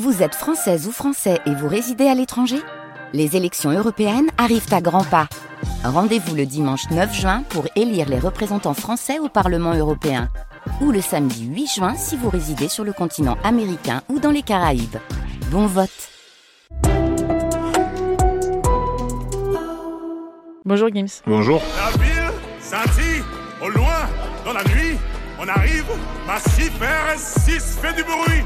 Vous êtes française ou français et vous résidez à l'étranger? Les élections européennes arrivent à grands pas. Rendez-vous le dimanche 9 juin pour élire les représentants français au Parlement européen. Ou le samedi 8 juin si vous résidez sur le continent américain ou dans les Caraïbes. Bon vote Bonjour Gims. Bonjour. La ville scintille, au loin, dans la nuit, on arrive, massif R6 fait du bruit.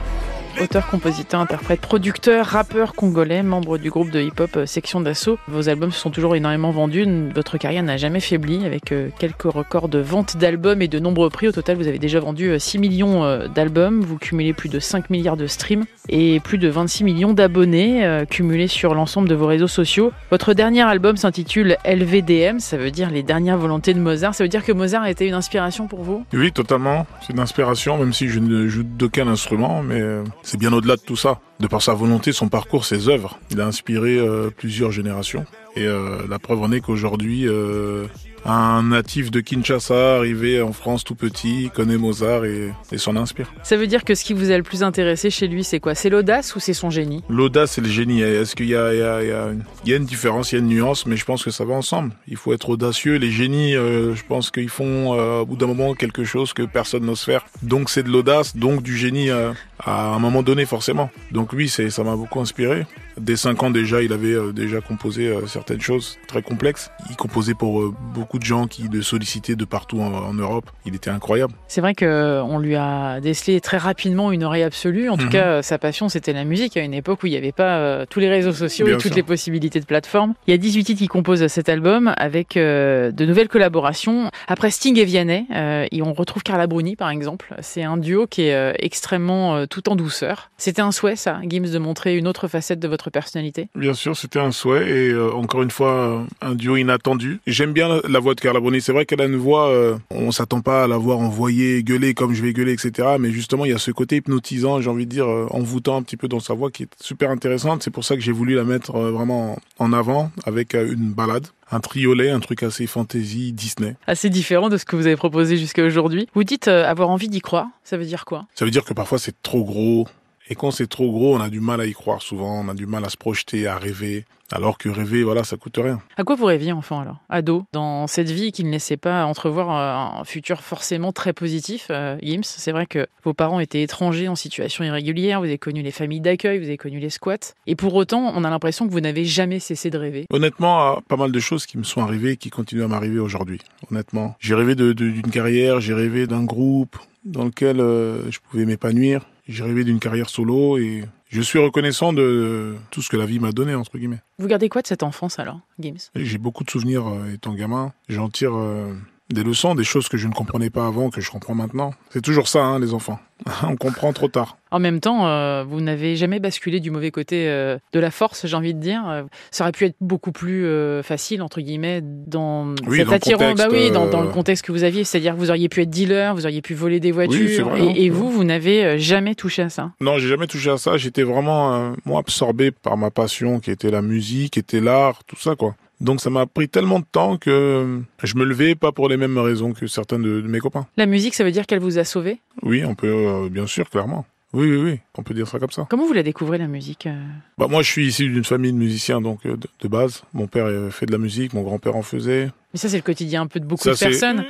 Auteur, compositeur, interprète, producteur, rappeur congolais, membre du groupe de hip-hop euh, Section d'Assaut. Vos albums se sont toujours énormément vendus. Votre carrière n'a jamais faibli avec euh, quelques records de vente d'albums et de nombreux prix. Au total, vous avez déjà vendu 6 euh, millions d'albums. Vous cumulez plus de 5 milliards de streams et plus de 26 millions d'abonnés cumulés sur l'ensemble de vos réseaux sociaux. Votre dernier album s'intitule LVDM, ça veut dire les dernières volontés de Mozart. Ça veut dire que Mozart a été une inspiration pour vous? Oui, totalement. C'est une inspiration, même si je ne joue d'aucun instrument, mais c'est bien au-delà de tout ça. De par sa volonté, son parcours, ses œuvres, il a inspiré euh, plusieurs générations. Et euh, la preuve en est qu'aujourd'hui, euh, un natif de Kinshasa arrivé en France tout petit, connaît Mozart et, s'en inspire. Ça veut dire que ce qui vous a le plus intéressé chez lui, c'est quoi? C'est l'audace ou c'est son génie? L'audace et le génie. Est-ce qu'il y, y, y a, une différence, il y a une nuance, mais je pense que ça va ensemble. Il faut être audacieux. Les génies, euh, je pense qu'ils font euh, au bout d'un moment quelque chose que personne n'ose faire. Donc c'est de l'audace, donc du génie euh, à un moment donné forcément. Donc lui, ça m'a beaucoup inspiré. Dès 5 ans déjà, il avait déjà composé certaines choses très complexes. Il composait pour beaucoup de gens qui le sollicitaient de partout en, Europe. Il était incroyable. C'est vrai qu'on lui a décelé très rapidement une oreille absolue. En tout mhm. cas, sa passion, c'était la musique à une époque où il n'y avait pas euh, tous les réseaux sociaux et toutes les possibilités de plateforme. Il y a 18 titres qui composent cet album avec euh, de nouvelles collaborations. Après Sting et Vianney, euh, et on retrouve Carla Bruni par exemple. C'est un duo qui est extrêmement tout en douceur. C'était un souhait, ça, Gims, de montrer une autre facette de votre personnalité Bien sûr, c'était un souhait et encore une fois, un duo inattendu. J'aime bien la voix de Carla Bruni. C'est vrai qu'elle a une voix, euh, on s'attend pas à la voir envoyer gueuler comme je vais gueuler, etc. Mais justement, il y a ce côté hypnotisant, j'ai envie de dire, euh, envoûtant un petit peu dans sa voix qui est super intéressante. C'est pour ça que j'ai voulu la mettre euh, vraiment en avant avec une balade un triolet, un truc assez fantasy Disney. Assez différent de ce que vous avez proposé jusqu'à aujourd'hui. Vous dites avoir envie d'y croire, ça veut dire quoi? Ça veut dire que parfois c'est trop gros, et quand c'est trop gros, on a du mal à y croire souvent, on a du mal à se projeter, à rêver. Alors que rêver, voilà, ça coûte rien. À quoi vous rêviez enfant alors? Ado Dans cette vie qui ne laissait pas entrevoir euh, un futur forcément très positif, euh, Gims, c'est vrai que vos parents étaient étrangers en situation irrégulière, vous avez connu les familles d'accueil, vous avez connu les squats. Et pour autant, on a l'impression que vous n'avez jamais cessé de rêver. Honnêtement, pas mal de choses qui me sont arrivées, qui continuent à m'arriver aujourd'hui. Honnêtement. J'ai rêvé d'une carrière, j'ai rêvé d'un groupe dans lequel euh, je pouvais m'épanouir j'ai rêvé d'une carrière solo et je suis reconnaissant de tout ce que la vie m'a donné, entre guillemets. Vous gardez quoi de cette enfance alors, Gims? J'ai beaucoup de souvenirs euh, étant gamin. J'en tire euh, des leçons, des choses que je ne comprenais pas avant, que je comprends maintenant. C'est toujours ça, hein, les enfants. On comprend trop tard. En même temps, euh, vous n'avez jamais basculé du mauvais côté euh, de la force, j'ai envie de dire. Euh, ça aurait pu être beaucoup plus facile, entre guillemets, dans cet attirant, bah oui, dans, le contexte que vous aviez. C'est-à-dire que vous auriez pu être dealer, vous auriez pu voler des voitures. et, hein. et, vous, vous n'avez jamais touché à ça. Non, j'ai jamais touché à ça. J'étais vraiment, moi, absorbé par ma passion, qui était la musique, qui était l'art, tout ça, quoi. Donc ça m'a pris tellement de temps que je me levais pas pour les mêmes raisons que certains de, mes copains. La musique, ça veut dire qu'elle vous a sauvé? Oui, on peut, euh, bien sûr, clairement. Oui, oui, oui, on peut dire ça comme ça. Comment vous la découvrez, la musique euh? Bah, Moi, je suis issu d'une famille de musiciens, donc euh, de, base. Mon père fait de la musique, mon grand-père en faisait. Mais ça, c'est le quotidien un peu de beaucoup de personnes.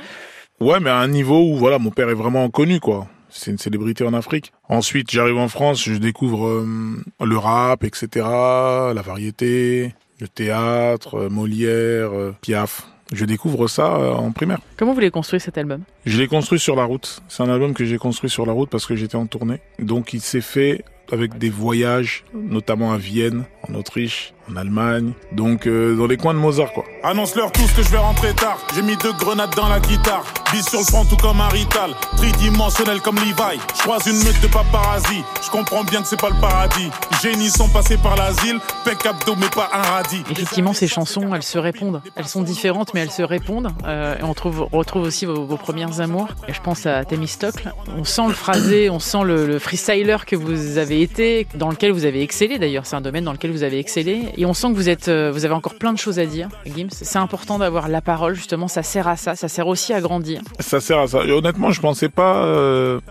Ouais, mais à un niveau où, voilà, mon père est vraiment connu, quoi. C'est une célébrité en Afrique. Ensuite, j'arrive en France, je découvre le rap, etc., la variété, le théâtre, euh, Molière, euh, Piaf. Je découvre ça euh, en primaire. Comment vous l'avez construit cet album? Je l'ai construit sur la route. C'est un album que j'ai construit sur la route parce que j'étais en tournée. Donc il s'est fait avec des voyages, notamment à Vienne, en Autriche, en Allemagne, donc euh, dans les coins de Mozart quoi. Annonce-leur tous que je vais rentrer tard. J'ai mis deux grenades dans la guitare, bis sur le front tout comme un rital, tridimensionnel comme Levi. Je croise une meute de paparazzi, je comprends bien que c'est pas le paradis. Génies sont passés par l'asile, pec abdo mais pas un radis. Effectivement, ces chansons, elles se répondent. Elles sont différentes mais elles se répondent. Euh, et on trouve, retrouve aussi vos, vos, premières amours. Et je pense à Thémistocle. On sent le phrasé, on sent le, le freestyler que vous avez été, dans lequel vous avez excellé d'ailleurs. C'est un domaine dans lequel vous avez excellé Et on sent que vous êtes, vous avez encore plein de choses à dire, Gims. C'est important d'avoir la parole, justement. Ça sert à ça. Ça sert aussi à grandir. Ça sert à ça. Honnêtement, je pensais pas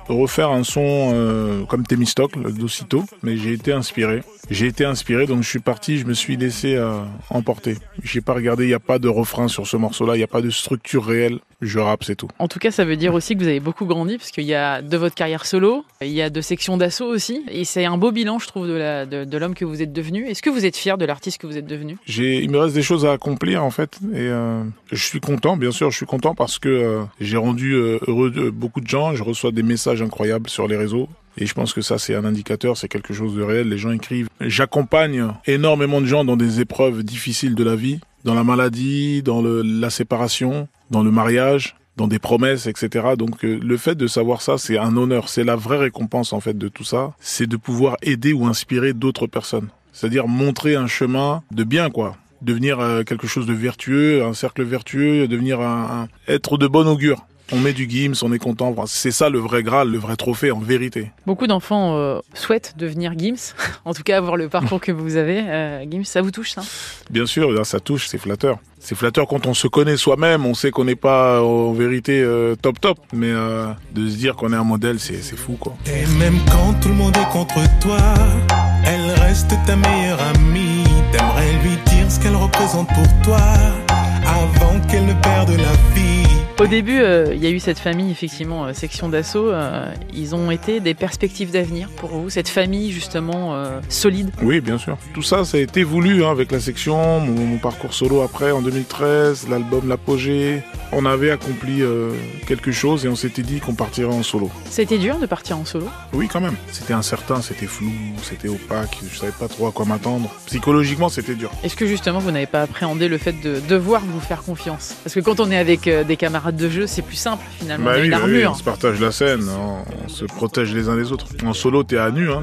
refaire un son comme Temistocle d'aussitôt, mais j'ai été inspiré. J'ai été inspiré, donc je suis parti, je me suis laissé euh, emporter. J'ai pas regardé, il n'y a pas de refrain sur ce morceau-là, il n'y a pas de structure réelle. Je rappe, c'est tout. En tout cas, ça veut dire aussi que vous avez beaucoup grandi, parce qu'il y a de votre carrière solo, il y a de sections d'assaut aussi, et c'est un beau bilan, je trouve, de l'homme de, de que vous êtes devenu. Est-ce que vous êtes fier de l'artiste que vous êtes devenu? J'ai, Il me reste des choses à accomplir, en fait, et euh, je suis content, bien sûr, je suis content parce que euh, j'ai rendu euh, heureux de beaucoup de gens, je reçois des messages incroyables sur les réseaux, et je pense que ça, c'est un indicateur, c'est quelque chose de réel. Les gens écrivent. J'accompagne énormément de gens dans des épreuves difficiles de la vie, dans la maladie, dans le, la séparation, dans le mariage, dans des promesses, etc. Donc euh, le fait de savoir ça, c'est un honneur. C'est la vraie récompense en fait de tout ça. C'est de pouvoir aider ou inspirer d'autres personnes. C'est-à-dire montrer un chemin de bien, quoi devenir euh, quelque chose de vertueux, un cercle vertueux, devenir un être de bon augure on met du Gims, on est content. C'est ça le vrai Graal, le vrai trophée en vérité. Beaucoup d'enfants euh, souhaitent devenir Gims, en tout cas avoir le parcours que vous avez. Euh, Gims, ça vous touche ça? Bien sûr, ça touche, c'est flatteur. C'est flatteur quand on se connaît soi-même, on sait qu'on n'est pas en vérité euh, top top, mais de se dire qu'on est un modèle, c'est fou quoi. Et même quand tout le monde est contre toi, elle reste ta meilleure amie. T'aimerais lui dire ce qu'elle représente pour toi, Au début, euh, il y a eu cette famille, effectivement, euh, section d'assaut. Euh, ils ont été des perspectives d'avenir pour vous, cette famille justement solide Oui, bien sûr. Tout ça, ça a été voulu hein, avec la section, mon, parcours solo après en 2013, l'album L'Apogée. On avait accompli quelque chose et on s'était dit qu'on partirait en solo. C'était dur de partir en solo? Oui, quand même. C'était incertain, c'était flou, c'était opaque, je savais pas trop à quoi m'attendre. Psychologiquement, c'était dur. Est-ce que justement vous n'avez pas appréhendé le fait de devoir vous faire confiance? Parce que quand on est avec des camarades de jeu, c'est plus simple finalement. Bah on se partage la scène, on, se protège les uns les autres. En solo, t'es à nu, hein,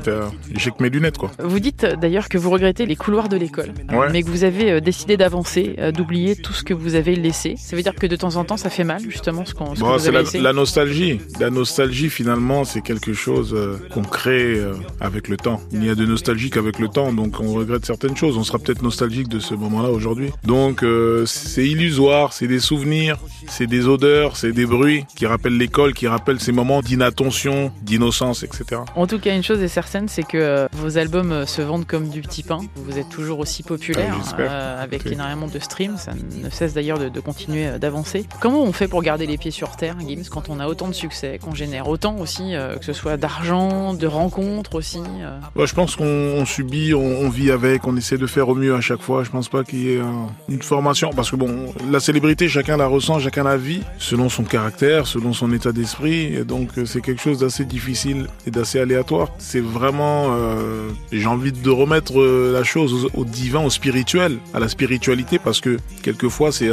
j'ai que mes lunettes quoi. Vous dites d'ailleurs que vous regrettez les couloirs de l'école, mais que vous avez euh, décidé d'avancer, euh, d'oublier tout ce que vous avez laissé. Ça veut dire que de temps en temps, ça fait mal justement ce qu'on. Bon, c'est la, la, nostalgie. La nostalgie finalement, c'est quelque chose euh, qu'on crée avec le temps. Il n'y a de nostalgie qu'avec le temps, donc on regrette certaines choses. On sera peut-être nostalgique de ce moment-là aujourd'hui. Donc c'est illusoire, c'est des souvenirs, c'est des odeurs, c'est des bruits qui rappellent l'école, qui rappellent ces moments d'inattention, d'innocence, etc. En tout cas, une chose est certaine, c'est que euh, vos albums euh, se vendent comme du petit pain. Vous êtes toujours aussi populaire, ah, euh, avec énormément de streams. Ça ne cesse d'ailleurs de, continuer d'avancer. Comment on fait pour garder les pieds sur terre, Gims, quand on a autant de succès, qu'on génère autant aussi, que ce soit d'argent, de rencontres aussi Je pense qu'on subit, on, vit avec, on essaie de faire au mieux à chaque fois. Je pense pas qu'il y ait une formation, parce que bon, la célébrité, chacun la ressent, chacun la vit selon son caractère, selon son état d'esprit. Donc euh, c'est quelque chose d'assez difficile et d'assez aléatoire. C'est vraiment, euh, j'ai envie de remettre euh, la chose au, divin, au spirituel, à la spiritualité, parce que quelquefois c'est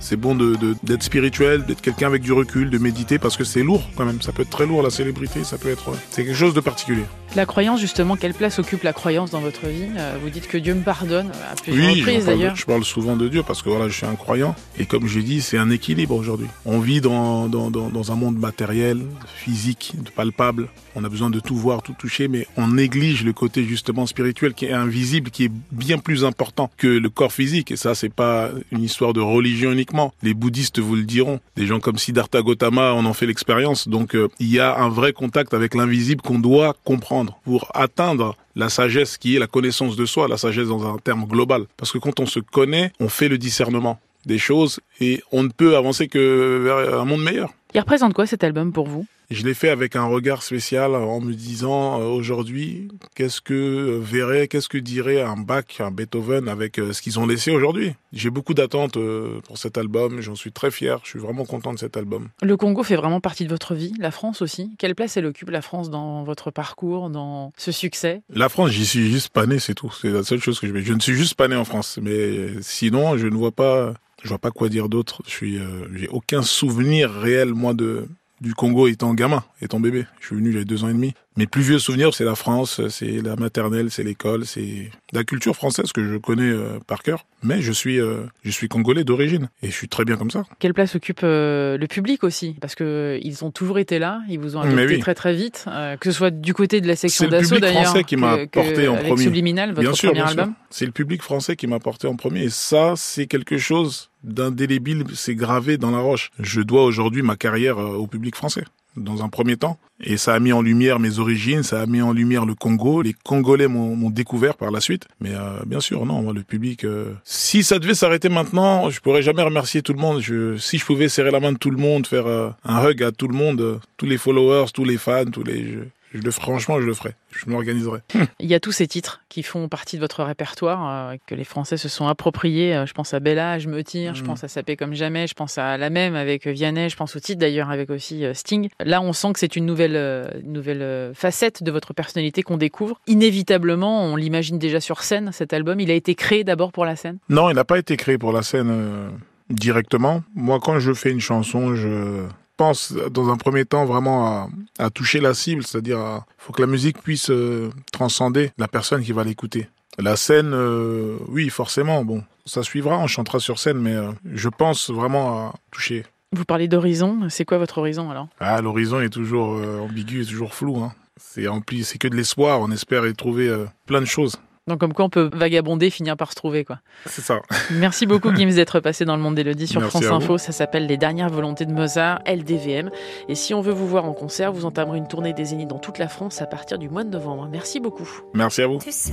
c'est bon d'être spirituel, d'être quelqu'un avec du recul, de méditer, parce que c'est lourd quand même. Ça peut être très lourd la célébrité, ça peut être, c'est quelque chose de particulier. La croyance, justement, quelle place occupe la croyance dans votre vie euh, Vous dites que Dieu me pardonne à plusieurs reprises d'ailleurs. Je parle souvent de Dieu parce que voilà, je suis un croyant. Et comme j'ai dit, c'est un équilibre aujourd'hui. On vit dans, dans, dans, dans, un monde matériel, physique, palpable. On a besoin de tout voir, tout toucher, mais on néglige le côté justement spirituel qui est invisible, qui est bien plus important que le corps physique. Et ça, c'est pas une histoire de religion uniquement. Les bouddhistes vous le diront. Des gens comme Siddhartha Gautama en ont fait l'expérience. Donc, euh, il y a un vrai contact avec l'invisible qu'on doit comprendre pour atteindre la sagesse qui est la connaissance de soi, la sagesse dans un terme global. Parce que quand on se connaît, on fait le discernement des choses et on ne peut avancer que vers un monde meilleur. Il représente quoi cet album pour vous? Je l'ai fait avec un regard spécial en me disant euh, aujourd'hui, qu'est-ce que verrait, qu'est-ce que dirait un Bach, un Beethoven avec euh, ce qu'ils ont laissé aujourd'hui. J'ai beaucoup d'attentes euh, pour cet album, j'en suis très fier, je suis vraiment content de cet album. Le Congo fait vraiment partie de votre vie, la France aussi. Quelle place elle occupe la France dans votre parcours, dans ce succès? La France, j'y suis juste pas né, c'est tout. C'est la seule chose que je Je ne suis juste pas né en France, mais sinon, je ne vois pas, je vois pas quoi dire d'autre. Je suis, j'ai aucun souvenir réel moi de du Congo étant gamin, étant bébé. Je suis venu, j'avais deux ans et demi. Mes plus vieux souvenirs, c'est la France, c'est la maternelle, c'est l'école, c'est la culture française que je connais euh, par cœur. Mais je suis, euh, je suis congolais d'origine et je suis très bien comme ça. Quelle place occupe euh, le public aussi? Parce que ils ont toujours été là, ils vous ont adopté très très vite, que ce soit du côté de la section d'assaut d'ailleurs. C'est le public français qui m'a porté en premier. Subliminal, votre bien sûr, premier album. C'est le public français qui m'a porté en premier et ça, c'est quelque chose d'indélébile, c'est gravé dans la roche. Je dois aujourd'hui ma carrière au public français dans un premier temps. Et ça a mis en lumière mes origines, ça a mis en lumière le Congo. Les Congolais m'ont découvert par la suite. Mais euh, bien sûr, non, le public... Euh, si ça devait s'arrêter maintenant, je pourrais jamais remercier tout le monde. Je, si je pouvais serrer la main de tout le monde, faire euh, un hug à tout le monde, tous les followers, tous les fans, tous les... Je le, franchement, je le ferai. Je m'organiserai. Il y a tous ces titres qui font partie de votre répertoire, euh, que les Français se sont appropriés. Euh, je pense à Bella, Je me tire, je mm. pense à Sapé comme jamais, je pense à la même avec Vianney, je pense au titre d'ailleurs avec aussi euh, Sting. Là, on sent que c'est une nouvelle, nouvelle facette de votre personnalité qu'on découvre. Inévitablement, on l'imagine déjà sur scène, cet album. Il a été créé d'abord pour la scène? Non, il n'a pas été créé pour la scène directement. Moi, quand je fais une chanson, je pense dans un premier temps vraiment à, toucher la cible, c'est-à-dire faut que la musique puisse euh, transcender la personne qui va l'écouter. La scène, euh, oui, forcément, bon, ça suivra, on chantera sur scène, mais euh, je pense vraiment à toucher. Vous parlez d'horizon, c'est quoi votre horizon alors? Ah, l'horizon est toujours ambigu, est toujours flou. Hein. C'est c'est que de l'espoir, on espère y trouver plein de choses. Donc comme quoi on peut vagabonder, finir par se trouver quoi. C'est ça. Merci beaucoup Gims d'être passé dans le monde d'Elodie sur France Info. Ça s'appelle Les dernières volontés de Mozart, LDVM. Et si on veut vous voir en concert, vous entamerez une tournée des Zéniths dans toute la France à partir du mois de novembre. Merci beaucoup. Merci à vous. Tu sais,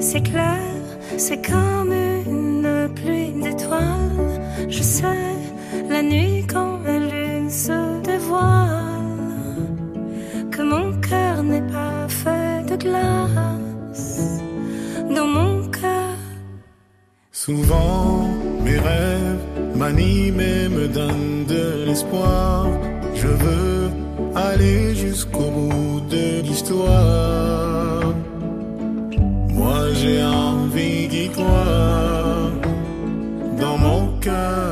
c'est clair, c'est comme une pluie d'étoiles. Je sais, la nuit quand Souvent, mes rêves m'animent et me donnent de l'espoir. Je veux aller jusqu'au bout de l'histoire. Moi, j'ai envie d'y croire dans mon cœur.